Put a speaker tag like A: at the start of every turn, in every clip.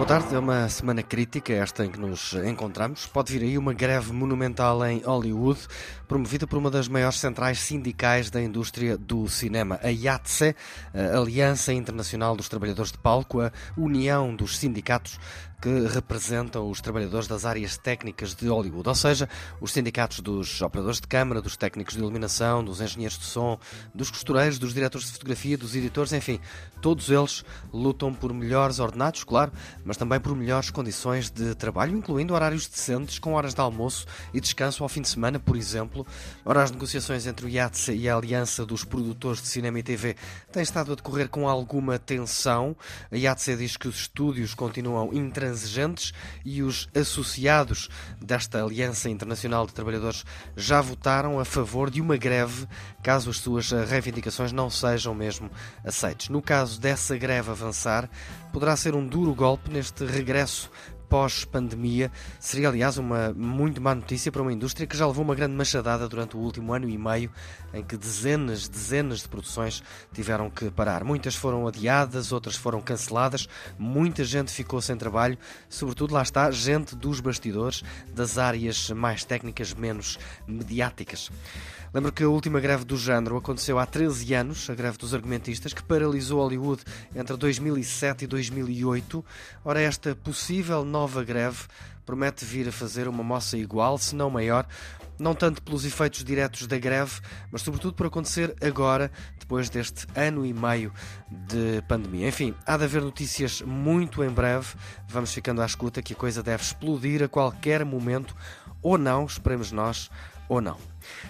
A: Boa tarde, é uma semana crítica esta em que nos encontramos. Pode vir aí uma greve monumental em Hollywood, promovida por uma das maiores centrais sindicais da indústria do cinema, a IATSE, a Aliança Internacional dos Trabalhadores de Palco, a União dos Sindicatos que representam os trabalhadores das áreas técnicas de Hollywood, ou seja, os sindicatos dos operadores de câmara, dos técnicos de iluminação, dos engenheiros de som, dos costureiros, dos diretores de fotografia, dos editores, enfim, todos eles lutam por melhores ordenados, claro, mas também por melhores condições de trabalho, incluindo horários decentes, com horas de almoço e descanso ao fim de semana, por exemplo. Ora, as negociações entre o IATSE e a Aliança dos Produtores de Cinema e TV têm estado a decorrer com alguma tensão. A IATSE diz que os estúdios continuam intransigentes e os associados desta Aliança Internacional de Trabalhadores já votaram a favor de uma greve caso as suas reivindicações não sejam mesmo aceites. No caso dessa greve avançar, poderá ser um duro golpe neste regresso pós-pandemia. Seria, aliás, uma muito má notícia para uma indústria que já levou uma grande machadada durante o último ano e meio, em que dezenas, dezenas de produções tiveram que parar. Muitas foram adiadas, outras foram canceladas, muita gente ficou sem trabalho, sobretudo lá está, gente dos bastidores, das áreas mais técnicas, menos mediáticas. Lembro que a última greve do género aconteceu há 13 anos, a greve dos argumentistas, que paralisou Hollywood entre 2007 e 2008. Ora, esta possível nova greve promete vir a fazer uma moça igual, se não maior, não tanto pelos efeitos diretos da greve, mas sobretudo por acontecer agora, depois deste ano e meio de pandemia. Enfim, há de haver notícias muito em breve. Vamos ficando à escuta que a coisa deve explodir a qualquer momento, ou não, esperemos nós, ou não.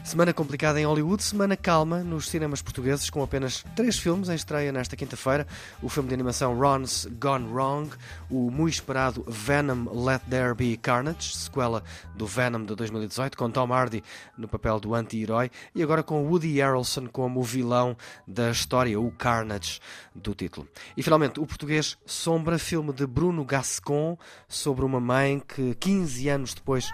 A: Semana complicada em Hollywood, semana calma nos cinemas portugueses, com apenas três filmes em estreia nesta quinta-feira: o filme de animação Ron's Gone Wrong, o muito esperado Venom Let There Be Carnage, sequela do Venom de 2018, com Tom Hardy no papel do anti-herói, e agora com Woody Harrelson como o vilão da história, o Carnage do título. E finalmente, o português Sombra, filme de Bruno Gascon, sobre uma mãe que, 15 anos depois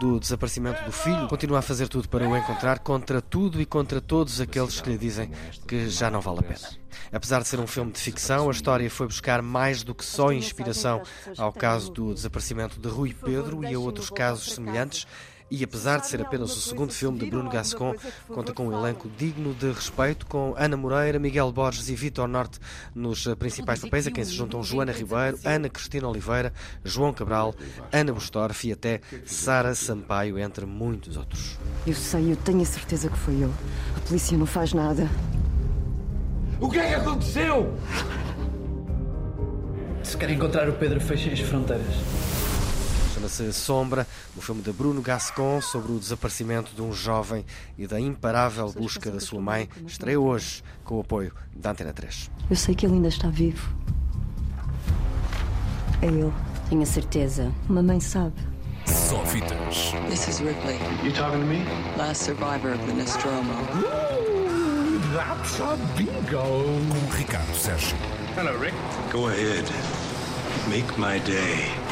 A: do desaparecimento do filho, continua a fazer tudo para o encontrar contra tudo e contra todos aqueles que lhe dizem que já não vale a pena. Apesar de ser um filme de ficção, a história foi buscar mais do que só inspiração ao caso do desaparecimento de Rui Pedro e a outros casos semelhantes. E apesar de ser apenas o segundo filme de Bruno Gascon, conta com um elenco digno de respeito, com Ana Moreira, Miguel Borges e Vitor Norte nos principais papéis, a quem se juntam Joana Ribeiro, Ana Cristina Oliveira, João Cabral, Ana Bustorff e até Sara Sampaio, entre muitos outros.
B: Eu sei, eu tenho a certeza que foi ele. A polícia não faz nada.
C: O que é que aconteceu?
D: Se quer encontrar o Pedro, fechem as fronteiras.
A: Chama-se Sombra, o filme de Bruno Gascon sobre o desaparecimento de um jovem e da imparável busca da sua mãe, estreia hoje com o apoio da Antena 3.
B: Eu sei que ele ainda está vivo. É ele.
E: Tenho a certeza.
B: Mamãe sabe.
F: Só fitas.
G: This is Ripley,
H: You talking to me?
G: last survivor of the Nostromo.
C: That's a bingo.
F: Com Ricardo Sérgio.
H: Hello, Rick.
I: Go ahead. Make my day.